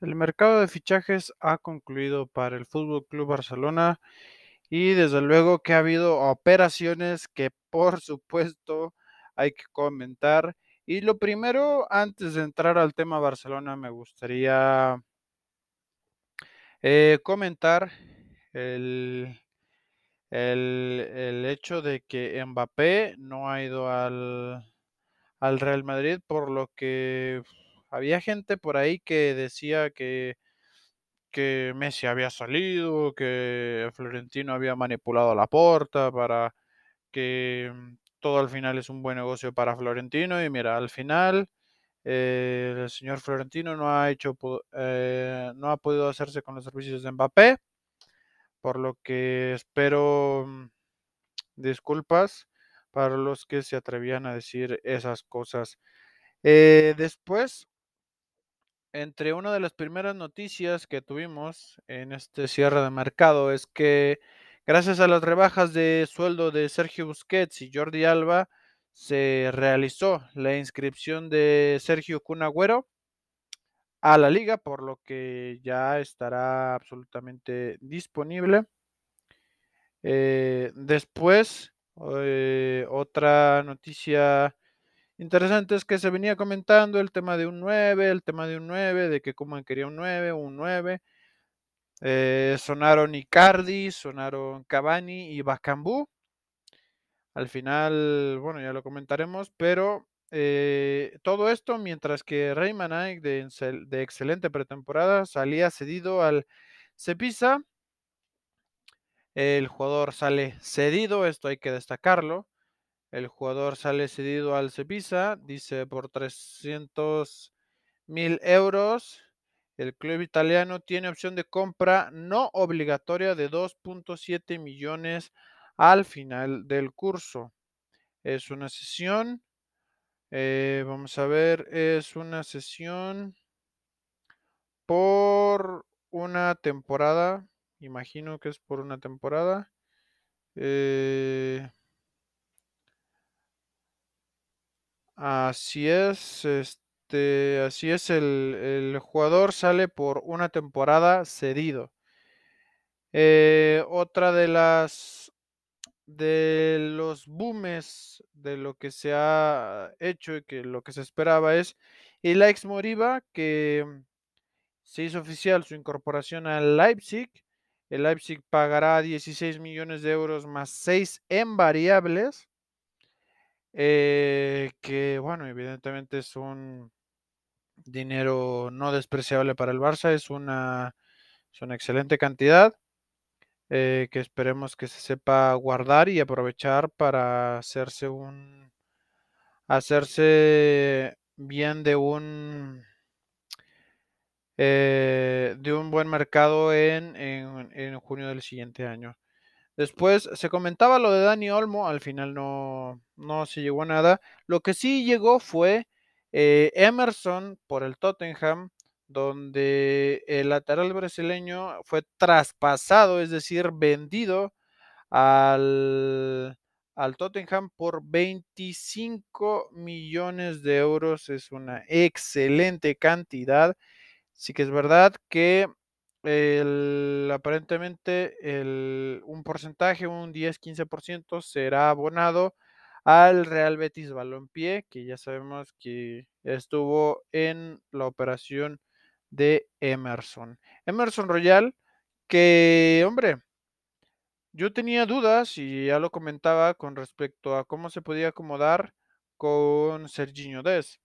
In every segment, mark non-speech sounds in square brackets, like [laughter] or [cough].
El mercado de fichajes ha concluido para el Fútbol Club Barcelona y desde luego que ha habido operaciones que por supuesto hay que comentar. Y lo primero, antes de entrar al tema Barcelona, me gustaría eh, comentar el, el, el hecho de que Mbappé no ha ido al, al Real Madrid, por lo que había gente por ahí que decía que, que Messi había salido, que Florentino había manipulado la porta para que mm, todo al final es un buen negocio para Florentino. Y mira, al final eh, el señor Florentino no ha hecho, eh, no ha podido hacerse con los servicios de Mbappé, por lo que espero mm, disculpas para los que se atrevían a decir esas cosas. Eh, después, entre una de las primeras noticias que tuvimos en este cierre de mercado es que gracias a las rebajas de sueldo de Sergio Busquets y Jordi Alba, se realizó la inscripción de Sergio Cunagüero a la liga, por lo que ya estará absolutamente disponible. Eh, después, eh, otra noticia interesante es que se venía comentando el tema de un 9, el tema de un 9, de que como quería un 9, un 9. Eh, sonaron Icardi, sonaron Cavani y Bacambú. Al final, bueno, ya lo comentaremos, pero eh, todo esto mientras que Rayman de, de, excelente pretemporada salía cedido al Cepisa. El jugador sale cedido, esto hay que destacarlo. El jugador sale cedido al Cepisa, dice por 300 mil euros. El club italiano tiene opción de compra no obligatoria de 2.7 millones al final del curso. Es una sesión, eh, vamos a ver, es una sesión por una temporada, imagino que es por una temporada. Eh, así es, este, así es, el, el, jugador sale por una temporada cedido. Eh, otra de las de los boomes de lo que se ha hecho y que lo que se esperaba es el ex Moriba que se hizo oficial su incorporación al Leipzig. El Leipzig pagará 16 millones de euros más 6 en variables. Eh, que bueno, evidentemente es un dinero no despreciable para el Barça, es una, es una excelente cantidad. Eh, que esperemos que se sepa guardar y aprovechar para hacerse un hacerse bien de un eh, de un buen mercado en, en, en, junio del siguiente año. Después se comentaba lo de Dani Olmo, al final no, no se llegó a nada. Lo que sí llegó fue eh, Emerson por el Tottenham, donde el lateral brasileño fue traspasado, es decir, vendido al, al Tottenham por 25 millones de euros. Es una excelente cantidad. Sí que es verdad que aparentemente un porcentaje, un 10-15% será abonado al Real Betis Balompié, que ya sabemos que estuvo en la operación de Emerson. Emerson Royal, que, hombre, yo tenía dudas y ya lo comentaba con respecto a cómo se podía acomodar con Serginho Des.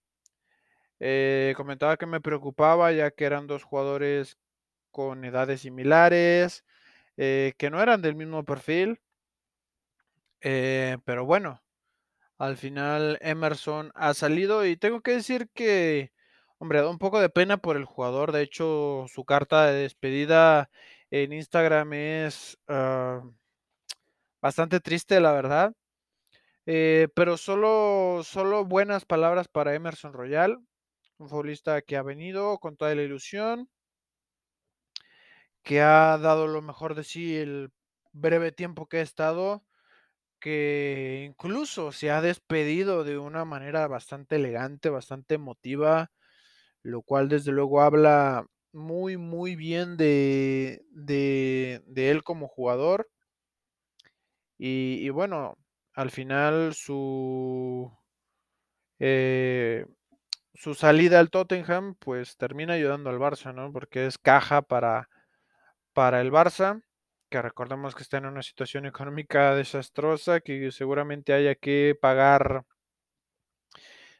Eh, comentaba que me preocupaba ya que eran dos jugadores con edades similares, eh, que no eran del mismo perfil. Eh, pero bueno, al final Emerson ha salido y tengo que decir que Hombre, da un poco de pena por el jugador. De hecho, su carta de despedida en Instagram es uh, bastante triste, la verdad. Eh, pero solo, solo buenas palabras para Emerson Royal, un futbolista que ha venido con toda la ilusión, que ha dado lo mejor de sí el breve tiempo que ha estado, que incluso se ha despedido de una manera bastante elegante, bastante emotiva lo cual desde luego habla muy, muy bien de, de, de él como jugador. Y, bueno, al final su, eh, su salida al Tottenham pues termina ayudando al Barça, ¿no? Porque es caja para, para el Barça, que recordemos que está en una situación económica desastrosa, que seguramente haya que pagar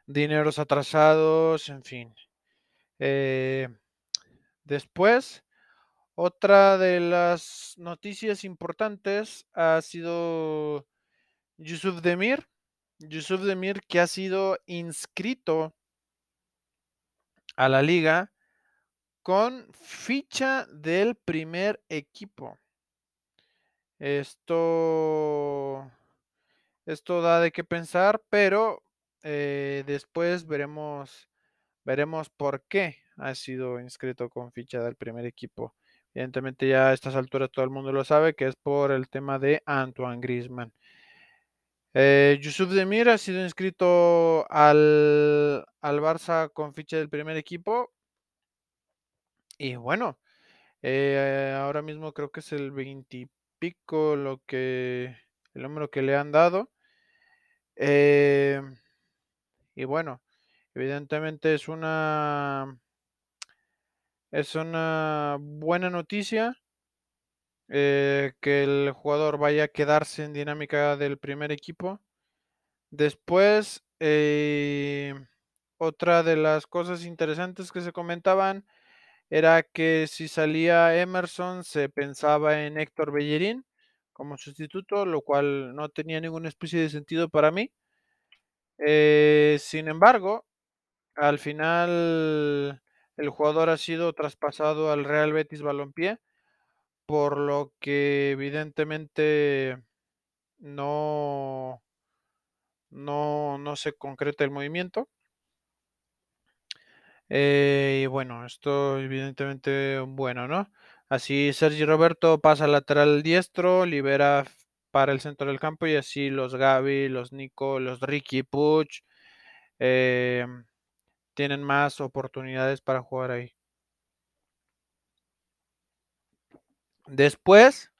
dineros atrasados, en fin. Eh, después, otra de las noticias importantes ha sido Yusuf Demir. Yusuf Demir que ha sido inscrito a la liga con ficha del primer equipo. Esto, esto da de qué pensar, pero eh, después veremos, veremos por qué ha sido inscrito con ficha del primer equipo. Evidentemente ya a estas alturas todo el mundo lo sabe que es por el tema de Antoine Griezmann. Eh, Yusuf Demir ha sido inscrito al, al Barça con ficha del primer equipo. Y bueno, eh, ahora mismo creo que es el 20 pico lo que el número que le han dado. Eh, y bueno, evidentemente es una es una buena noticia eh, que el jugador vaya a quedarse en dinámica del primer equipo. Después, otra de las cosas interesantes que se comentaban era que si salía Emerson se pensaba en Héctor Bellerín como sustituto, lo cual no tenía ninguna especie de sentido para mí. Eh, sin embargo, al final el jugador ha sido traspasado al Real Betis Balompié, por lo que evidentemente no, no, no se concreta el movimiento. Eh, y bueno, esto evidentemente bueno, ¿no? Así Sergi Roberto pasa al lateral diestro, libera para el centro del campo y así los Gaby, los Nico, los Ricky Puch eh, tienen más oportunidades para jugar ahí. Después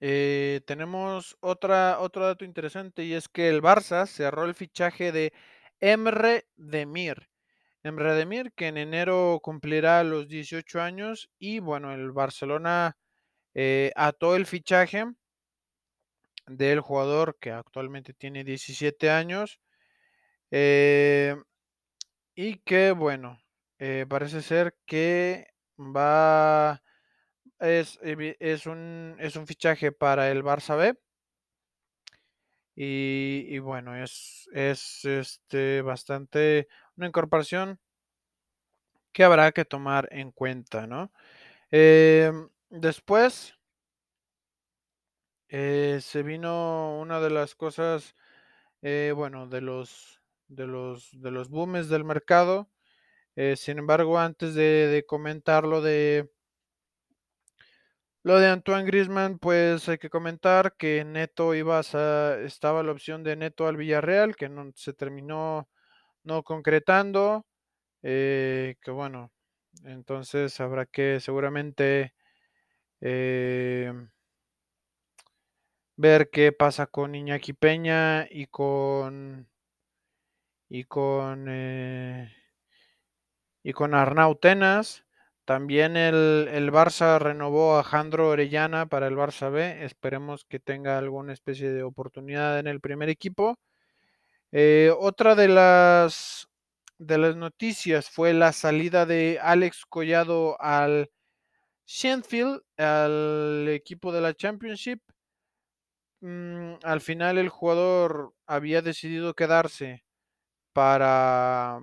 eh, tenemos otra, otro dato interesante y es que el Barça cerró el fichaje de Emre Demir. Emre Demir, que en enero cumplirá los 18 años y bueno, el Barcelona eh, ató el fichaje del jugador que actualmente tiene 17 años eh, y que bueno, eh, parece ser que va es, es, un, es un fichaje para el Barça B. Y, y bueno, es, es este, bastante una incorporación que habrá que tomar en cuenta, ¿no? Eh, después eh, se vino una de las cosas, eh, bueno, de los, de los, de los booms del mercado. Eh, sin embargo, antes de, de comentar lo de lo de Antoine Griezmann, pues hay que comentar que Neto iba a, estaba la opción de Neto al Villarreal, que no se terminó no concretando. Eh, que bueno, entonces habrá que seguramente eh, ver qué pasa con Iñaki Peña y con y con eh, y con Arnau Tenas. También el, el, Barça renovó a Jandro Orellana para el Barça B. Esperemos que tenga alguna especie de oportunidad en el primer equipo. Eh, otra de las de las noticias fue la salida de Alex Collado al Sheffield, al equipo de la Championship. Mm, al final el jugador había decidido quedarse para,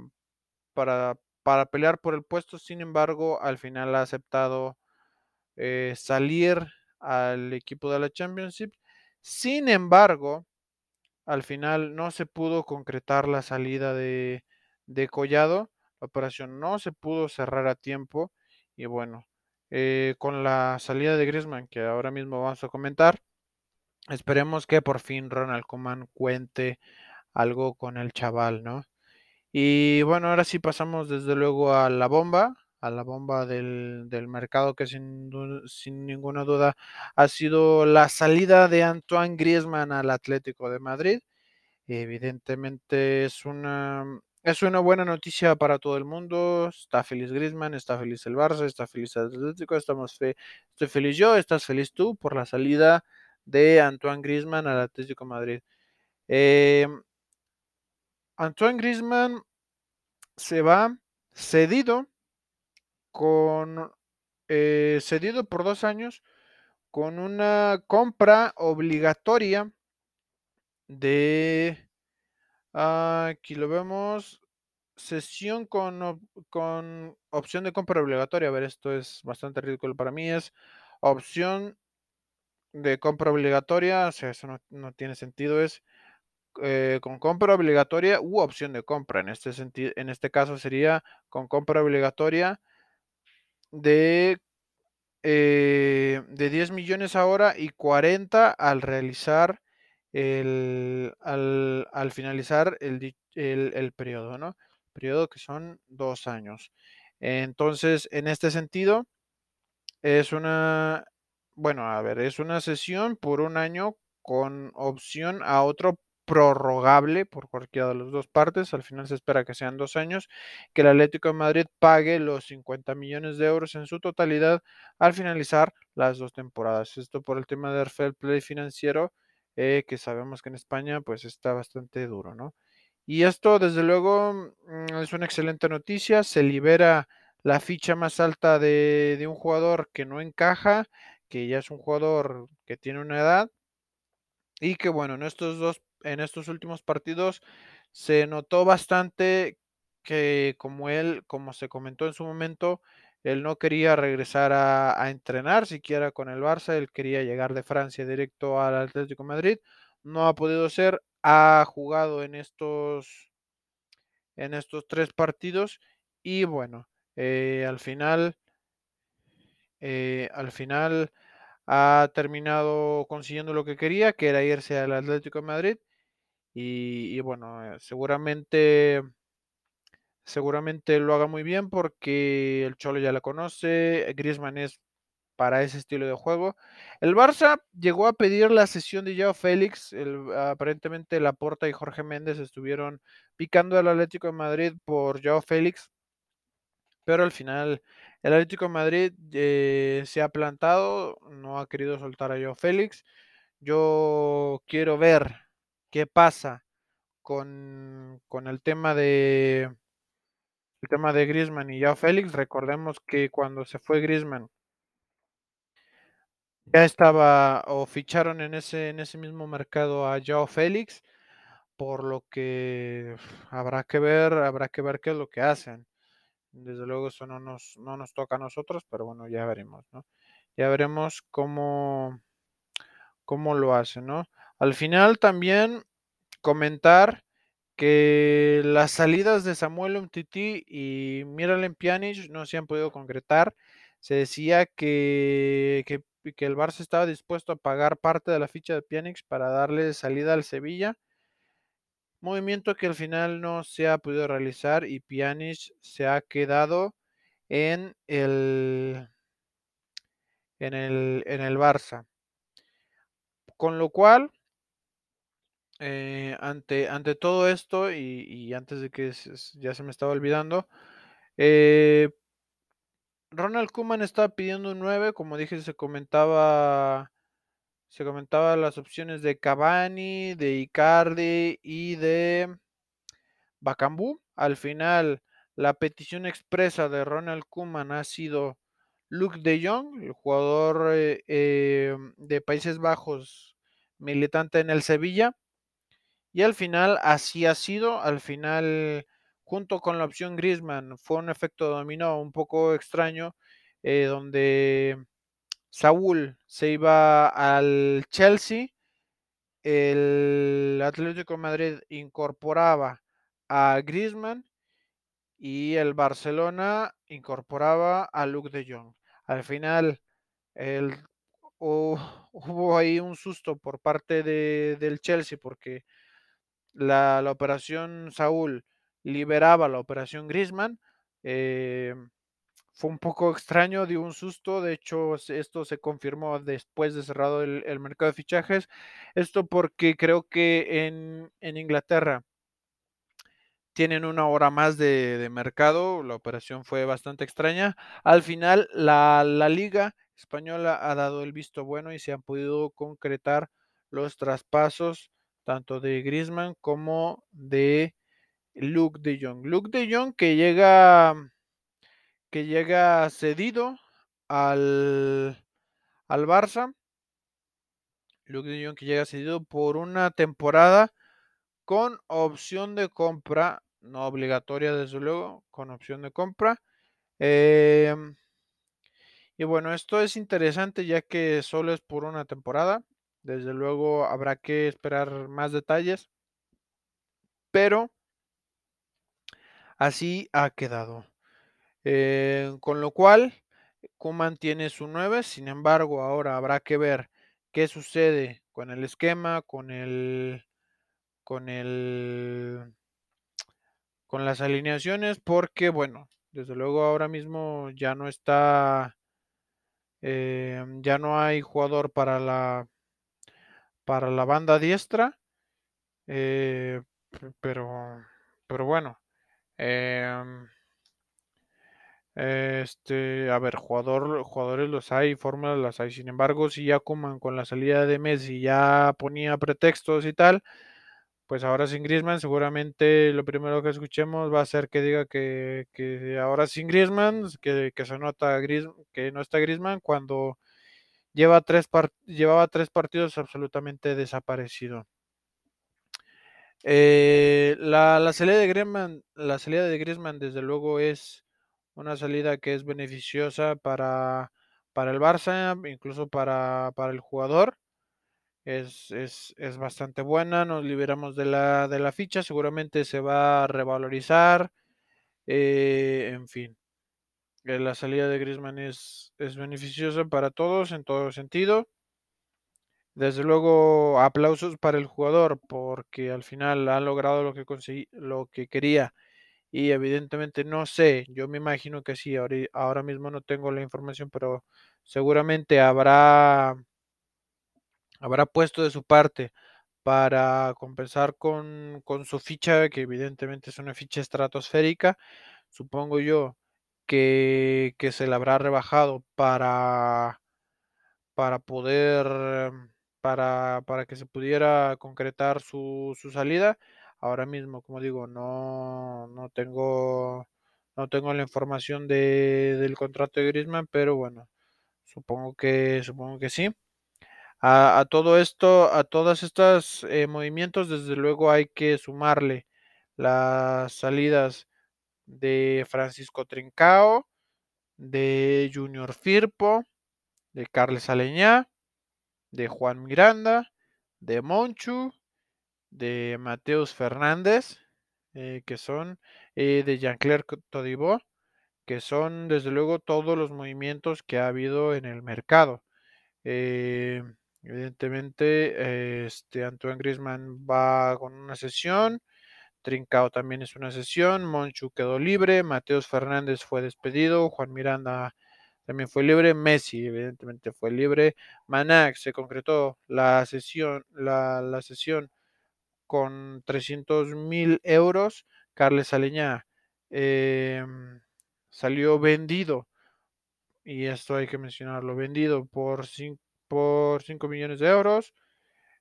para, para, pelear por el puesto, sin embargo, al final ha aceptado eh, salir al equipo de la Championship. Sin embargo, al final no se pudo concretar la salida de, de Collado. La operación no se pudo cerrar a tiempo y bueno, eh, con la salida de Griezmann que ahora mismo vamos a comentar, esperemos que por fin Ronald Koeman cuente algo con el chaval, ¿no? Y bueno, ahora sí pasamos desde luego a la bomba, a la bomba del, del mercado que sin, sin ninguna duda ha sido la salida de Antoine Griezmann al Atlético de Madrid. Evidentemente es una, es una buena noticia para todo el mundo. Está feliz Griezmann, está feliz el Barça, está feliz el Atlético, estamos fe- estoy feliz yo, estás feliz tú por la salida de Antoine Griezmann al Atlético de Madrid. Em, Antoine Griezmann se va cedido con eh, cedido por dos años con una compra obligatoria de ah, aquí lo vemos Sesión con, con opción de compra obligatoria. A ver, esto es bastante ridículo para mí. Es opción de compra obligatoria. O sea, eso no, no tiene sentido. Es eh, con compra obligatoria u opción de compra. En este sentido, en este caso sería con compra obligatoria de, eh, de 10 millones ahora y 40 al realizar el, al, al finalizar el, el, el periodo, ¿no? Periodo que son dos años. Entonces, en este sentido, es una, bueno, a ver, es una sesión por un año con opción a otro prorrogable por cualquiera de las dos partes. Al final se espera que sean dos años, que el Atlético de Madrid pague los 50 millones de euros en su totalidad al finalizar las dos temporadas. Esto por el tema del fair play financiero, eh, que sabemos que en España pues está bastante duro, ¿no? Y esto, desde luego, mm, es una excelente noticia. Se libera la ficha más alta de, de un jugador que no encaja, que ya es un jugador que tiene una edad y que bueno, en estos dos, en estos últimos partidos se notó bastante que como él, como se comentó en su momento, él no quería regresar a, entrenar siquiera con el Barça, él quería llegar de Francia directo al Atlético Madrid. No ha podido ser, ha jugado en estos, en estos tres partidos y bueno, eh, al final eh, al final ha terminado consiguiendo lo que quería, que era irse al Atlético de Madrid. Y, bueno, eh, seguramente, seguramente lo haga muy bien porque el Cholo ya la conoce, Griezmann es para ese estilo de juego. El Barça llegó a pedir la sesión de Joao Félix, el, aparentemente Laporta y Jorge Méndez estuvieron picando al Atlético de Madrid por Joao Félix, pero al final el Atlético de Madrid eh, se ha plantado, no ha querido soltar a Joao Félix. Yo quiero ver qué pasa con, con el tema de el tema de Griezmann y Joao Félix. Recordemos que cuando se fue Griezmann ya estaba o ficharon en ese, en ese mismo mercado a Joao Félix, por lo que habrá que ver, habrá que ver qué es lo que hacen. Desde luego eso no nos, no nos toca a nosotros, pero bueno, ya veremos. Ya veremos cómo, cómo lo hacen, ¿no? Al final también comentar que las salidas de Samuel Umtiti y Miralem Pjanic no se han podido concretar. Se decía que, que, que el Barça estaba dispuesto a pagar parte de la ficha de Pjanic para darle salida al Sevilla. Movimiento que al final no se ha podido realizar y Pjanic se ha quedado en el, en el, en el Barça. Con lo cual, eh, ante, ante todo esto, y, antes de que ya se me estaba olvidando, eh, Ronald Koeman estaba pidiendo un 9, como dije, se comentaba, se comentaba las opciones de Cavani, de Icardi y de Bacambú. Al final, la petición expresa de Ronald Koeman ha sido Luke de Jong, el jugador eh, eh, de Países Bajos, militante en el Sevilla. Y al final, así ha sido. Al final, junto con la opción Griezmann, fue un efecto dominó un poco extraño, eh, donde Saúl se iba al Chelsea, el Atlético de Madrid incorporaba a Griezmann y el Barcelona incorporaba a Luke de Jong. Al final, el, [laughs] hubo ahí un susto por parte de, del Chelsea porque la, operación Saúl liberaba la operación Griezmann. Eh, fue un poco extraño, dio un susto. De hecho, esto se confirmó después de cerrado el, el mercado de fichajes. Esto porque creo que en, en Inglaterra tienen una hora más de, de, mercado, la operación fue bastante extraña. Al final, la, la, liga española ha dado el visto bueno y se han podido concretar los traspasos tanto de Griezmann como de Luke de Jong. Luke de Jong que llega que llega cedido al, al Barça. Luke de Jong que llega cedido por una temporada con opción de compra no obligatoria desde luego, con opción de compra. Eh, y bueno, esto es interesante ya que solo es por una temporada. Desde luego habrá que esperar más detalles. Pero así ha quedado. Eh, con lo cual, Kuman tiene su 9. Sin embargo, ahora habrá que ver qué sucede con el esquema, con el con el con las alineaciones porque bueno desde luego ahora mismo ya no está eh, ya no hay jugador para la para la banda diestra eh, pero pero bueno eh, este a ver jugador jugadores los hay fórmulas las hay sin embargo si ya coman con la salida de Messi ya ponía pretextos y tal pues ahora sin Griezmann, seguramente lo primero que escuchemos va a ser que diga que, ahora sin Griezmann, que, que se nota que no está Griezmann cuando lleva tres llevaba tres partidos absolutamente desaparecido. Eh, la, salida de Griezmann, la salida de Griezmann desde luego es una salida que es beneficiosa para, para el Barça, incluso para, para el jugador es, es, es, bastante buena, nos liberamos de la, de la ficha, seguramente se va a revalorizar, eh, en fin. Eh, la salida de Griezmann es, es beneficiosa para todos en todo sentido. Desde luego, aplausos para el jugador porque al final ha logrado lo que conseguí, lo que quería. Y evidentemente no sé, yo me imagino que sí, ahora, ahora mismo no tengo la información, pero seguramente habrá habrá puesto de su parte para compensar con, con, su ficha, que evidentemente es una ficha estratosférica, supongo yo que, se la habrá rebajado para, para poder, para, para que se pudiera concretar su, su salida. Ahora mismo, como digo, no, no tengo no tengo la información de, del contrato de Griezmann, pero bueno, supongo que supongo que sí. A, a, todo esto, a todos estos eh, movimientos, desde luego hay que sumarle las salidas de Francisco Trincao, de Junior Firpo, de Carles Aleñá, de Juan Miranda, de Monchu, de Mateus Fernández, eh, que son eh, de Jean-Claire Todibo, que son desde luego todos los movimientos que ha habido en el mercado. Eh, Evidentemente, este Antoine Griezmann va con una sesión. Trincao también es una sesión. Monchu quedó libre. Mateos Fernández fue despedido. Juan Miranda también fue libre. Messi, evidentemente, fue libre. Manac se concretó la sesión, la, sesión con 300 mil euros. Carles Aleñá eh, salió vendido. Y esto hay que mencionarlo, vendido por 5 por 5 millones de euros.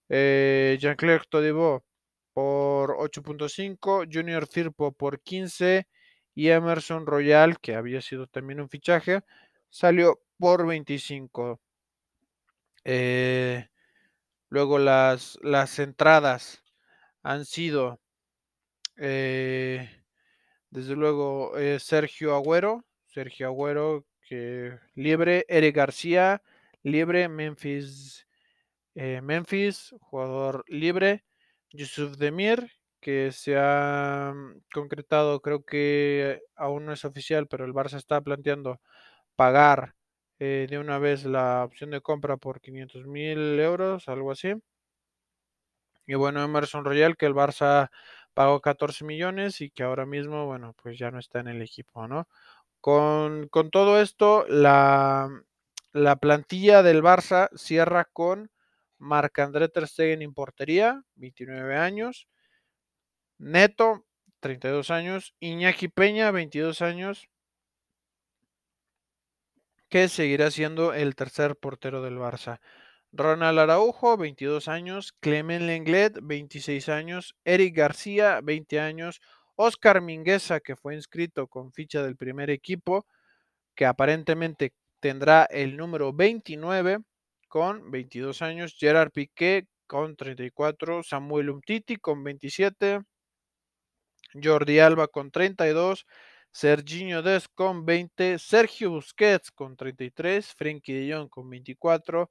Eh, Jean-Claire Todibo por 8.5. Junior Firpo por 15. Y Emerson Royal, que había sido también un fichaje, salió por 25. Eh, luego las, las entradas han sido, eh, desde luego, eh, Sergio Agüero. Sergio Agüero, que libre. Eric García, libre, Memphis, Memphis, jugador libre, Yusuf Demir, que se ha mm, concretado, creo que aún no es oficial, pero el Barça está planteando pagar eh, de una vez la opción de compra por 500 mil euros, algo así. Y bueno, Emerson Royal, que el Barça pagó 14 millones y que ahora mismo, bueno, pues ya no está en el equipo, ¿no? Con, con todo esto, la, la plantilla del Barça cierra con Marc-André Ter Stegen en portería, 29 años. Neto, 32 años. Iñaki Peña, 22 años. Que seguirá siendo el tercer portero del Barça. Ronald Araujo, 22 años. Clement Lenglet, 26 años. Eric García, 20 años. Oscar Mingueza, que fue inscrito con ficha del primer equipo, que aparentemente tendrá el número 29 con 22 años. Gerard Piqué con 34. Samuel Umtiti con 27. Jordi Alba con 32, Serginho Des con 20, Sergio Busquets con 33, Frenkie de Jong con 24,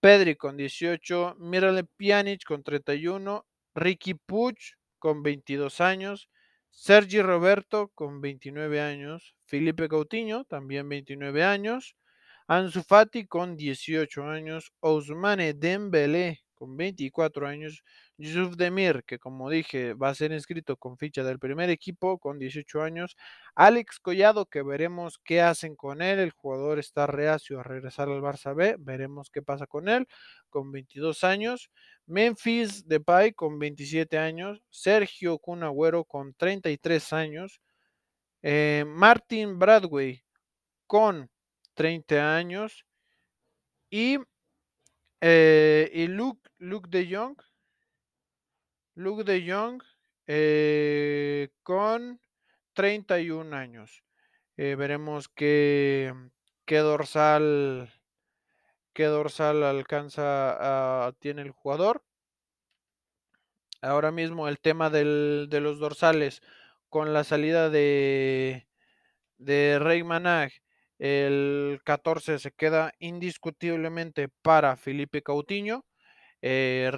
Pedri con 18, Mirale Pjanic con 31, Ricky Puig con 22 años, Sergi Roberto con 29 años, Felipe Coutinho también 29 años, Ansu Fati con 18 años, Ousmane Dembélé con 24 años, Yusuf Demir, que como dije va a ser inscrito con ficha del primer equipo con 18 años, Alex Collado, que veremos qué hacen con él, el jugador está reacio a regresar al Barça B, veremos qué pasa con él, con 22 años, Memphis Depay con 27 años, Sergio Cunagüero con 33 años, eh, Martin Bradway con 30 años y, eh, y Luke, Luke de Jong Luke de Jong eh, con 31 años. Eh, veremos qué, qué dorsal qué dorsal alcanza tiene el jugador. Ahora mismo el tema del, de los dorsales con la salida de, de Rey Manag, el 14 se queda indiscutiblemente para Felipe Coutinho. Eh,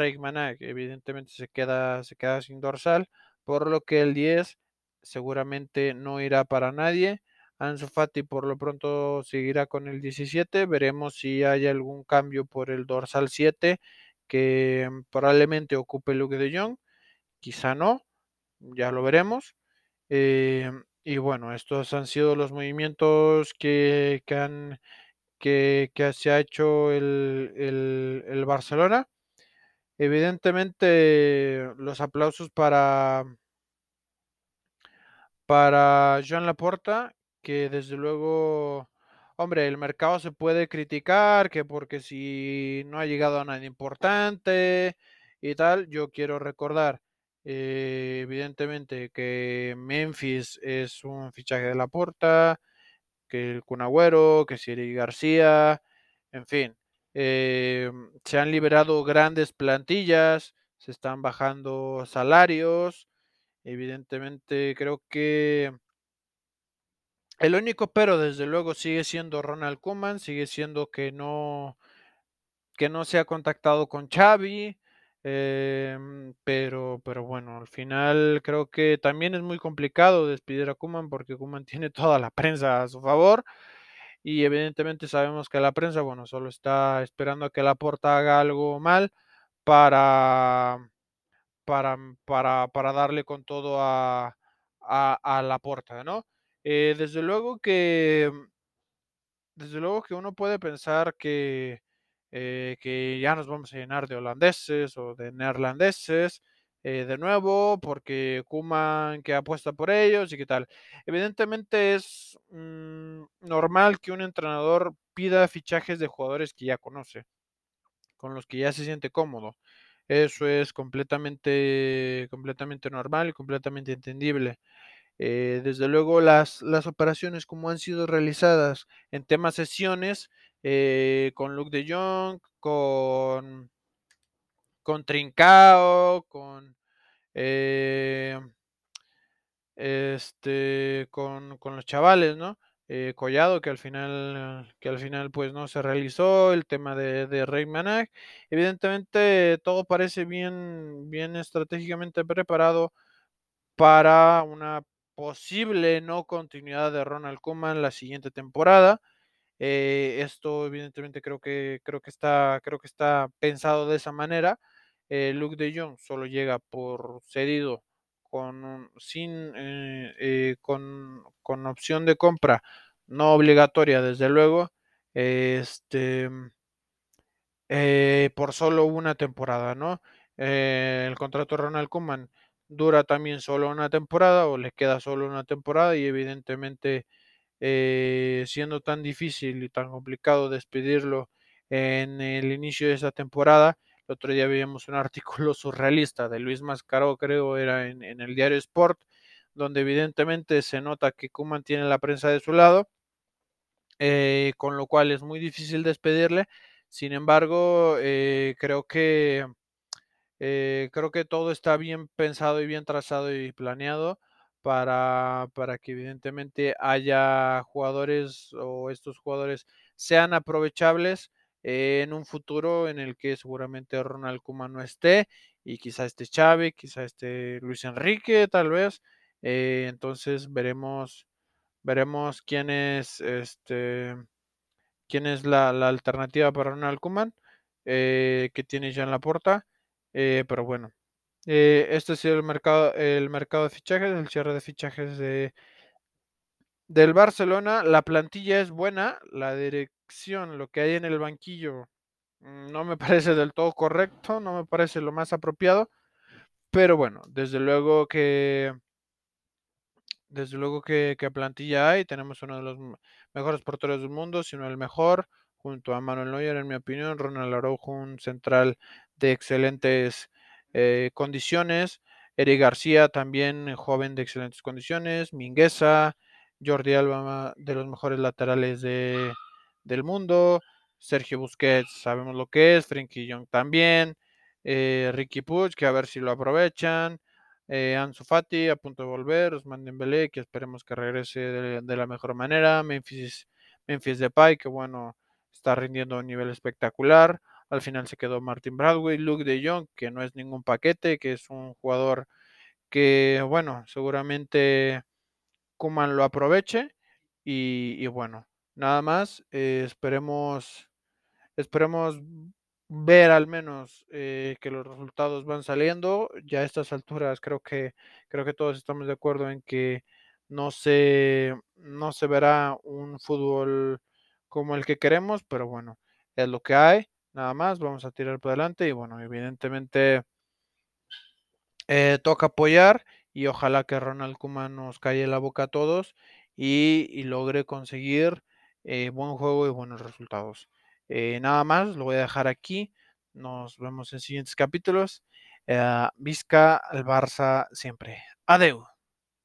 evidentemente se queda, se queda sin dorsal, por lo que el 10 seguramente no irá para nadie. Ansu Fati por lo pronto seguirá con el 17. Veremos si hay algún cambio por el dorsal 7 que probablemente ocupe Luke de Jong. Quizá no, ya lo veremos. Eh, y bueno, estos han sido los movimientos que, que han, que, que, se ha hecho el, el, el Barcelona. Evidentemente, los aplausos para para Joan Laporta, que desde luego, hombre, el mercado se puede criticar, que porque si no ha llegado a nada importante y tal, yo quiero recordar, eh, evidentemente, que Memphis es un fichaje de Laporta, que el Cunagüero, que Siri García, en fin, eh, se han liberado grandes plantillas, se están bajando salarios. Evidentemente, creo que el único pero, desde luego, sigue siendo Ronald Koeman, sigue siendo que no, que no se ha contactado con Xavi, em, pero, pero bueno, al final creo que también es muy complicado despedir a Koeman porque Koeman [laughs] tiene toda la prensa a su favor y evidentemente sabemos que la prensa, bueno, solo está esperando a que la porta haga algo mal para, para, para, para darle con todo a, a, la porta, ¿no? Eh, desde luego que, desde luego que uno puede pensar que, eh, que ya nos vamos a llenar de holandeses o de neerlandeses, eh, de nuevo, porque Kuman que apuesta por ellos y qué tal. Evidentemente es mm, normal que un entrenador pida fichajes de jugadores que ya conoce, con los que ya se siente cómodo. Eso es completamente, completamente normal y completamente entendible. Eh, desde luego las, las operaciones como han sido realizadas en temas sesiones eh, con Luke de Jong, con con Trincao, con eh, este, con, con, los chavales, ¿no? Eh, Collado, que al final, que al final pues no se realizó, el tema de, de Rey Manag. Evidentemente todo parece bien, bien estratégicamente preparado para una posible no continuidad de Ronald Koeman la siguiente temporada. Eh, esto evidentemente creo que, creo, que está, creo que está pensado de esa manera. Eh, Luke de Jong solo llega por cedido con sin eh, con, con, opción de compra no obligatoria, desde luego, este por solo una temporada, ¿no? El contrato de Ronald Koeman dura también solo una temporada o le queda solo una temporada y evidentemente eh, siendo tan difícil y tan complicado despedirlo en el inicio de esa temporada, el otro día veíamos un [laughs] artículo surrealista de Luis Mascaró, creo era en, el diario Sport, donde evidentemente se nota que Kuman tiene la prensa de su lado, eh, con lo cual es muy difícil despedirle. Sin embargo, eh, creo que creo que todo está bien pensado y bien trazado y planeado para, para que evidentemente haya jugadores o estos jugadores sean aprovechables en un futuro en el que seguramente Ronald Koeman no esté y quizá esté Xavi, quizá esté Luis Enrique, tal vez. Eh, entonces veremos veremos quién es este quién es la, alternativa para Ronald Koeman eh, que tiene ya en la puerta. Eh, pero bueno, eh, este ha sido el mercado, el mercado de fichajes, el cierre de fichajes de, del Barcelona. La plantilla es buena, la dirección, lo que hay en el banquillo, mm, no me [laughs] parece del todo correcto, no me parece lo más apropiado. Pero bueno, desde luego que desde luego que, que plantilla hay, tenemos uno de los mejores porteros del mundo, sino el mejor, junto a Manuel Neuer, en mi opinión, Ronald Araujo, un central de excelentes eh, condiciones, Eric García, también joven de excelentes condiciones, Mingueza, Jordi Alba, de los mejores laterales de, del mundo, Sergio Busquets, sabemos lo que es, Frenkie Young también, eh, Ricky Puig, que a ver si lo aprovechan, eh, Ansu Fati a punto de volver, Usman Dembélé, que esperemos que regrese de, de, la mejor manera, Memphis, Memphis Depay, que bueno, está rindiendo a un nivel espectacular, al final se quedó Martin Bradway, Luke de Jong, que no es ningún paquete, que es un jugador que, bueno, seguramente Kuman lo aproveche, y, bueno, nada más, eh, esperemos, esperemos ver al menos eh, que los resultados van saliendo. Ya a estas alturas creo que creo que todos estamos de acuerdo en que no se no se verá un fútbol como el que queremos, pero bueno, es lo que hay. Nada más, vamos a tirar por adelante y bueno, evidentemente eh, toca apoyar y ojalá que Ronald Koeman nos calle la boca a todos y, logre conseguir eh, buen juego y buenos resultados. Eh, nada más, lo voy a dejar aquí. Nos vemos en siguientes capítulos. Vizca al Barça siempre. Adeu.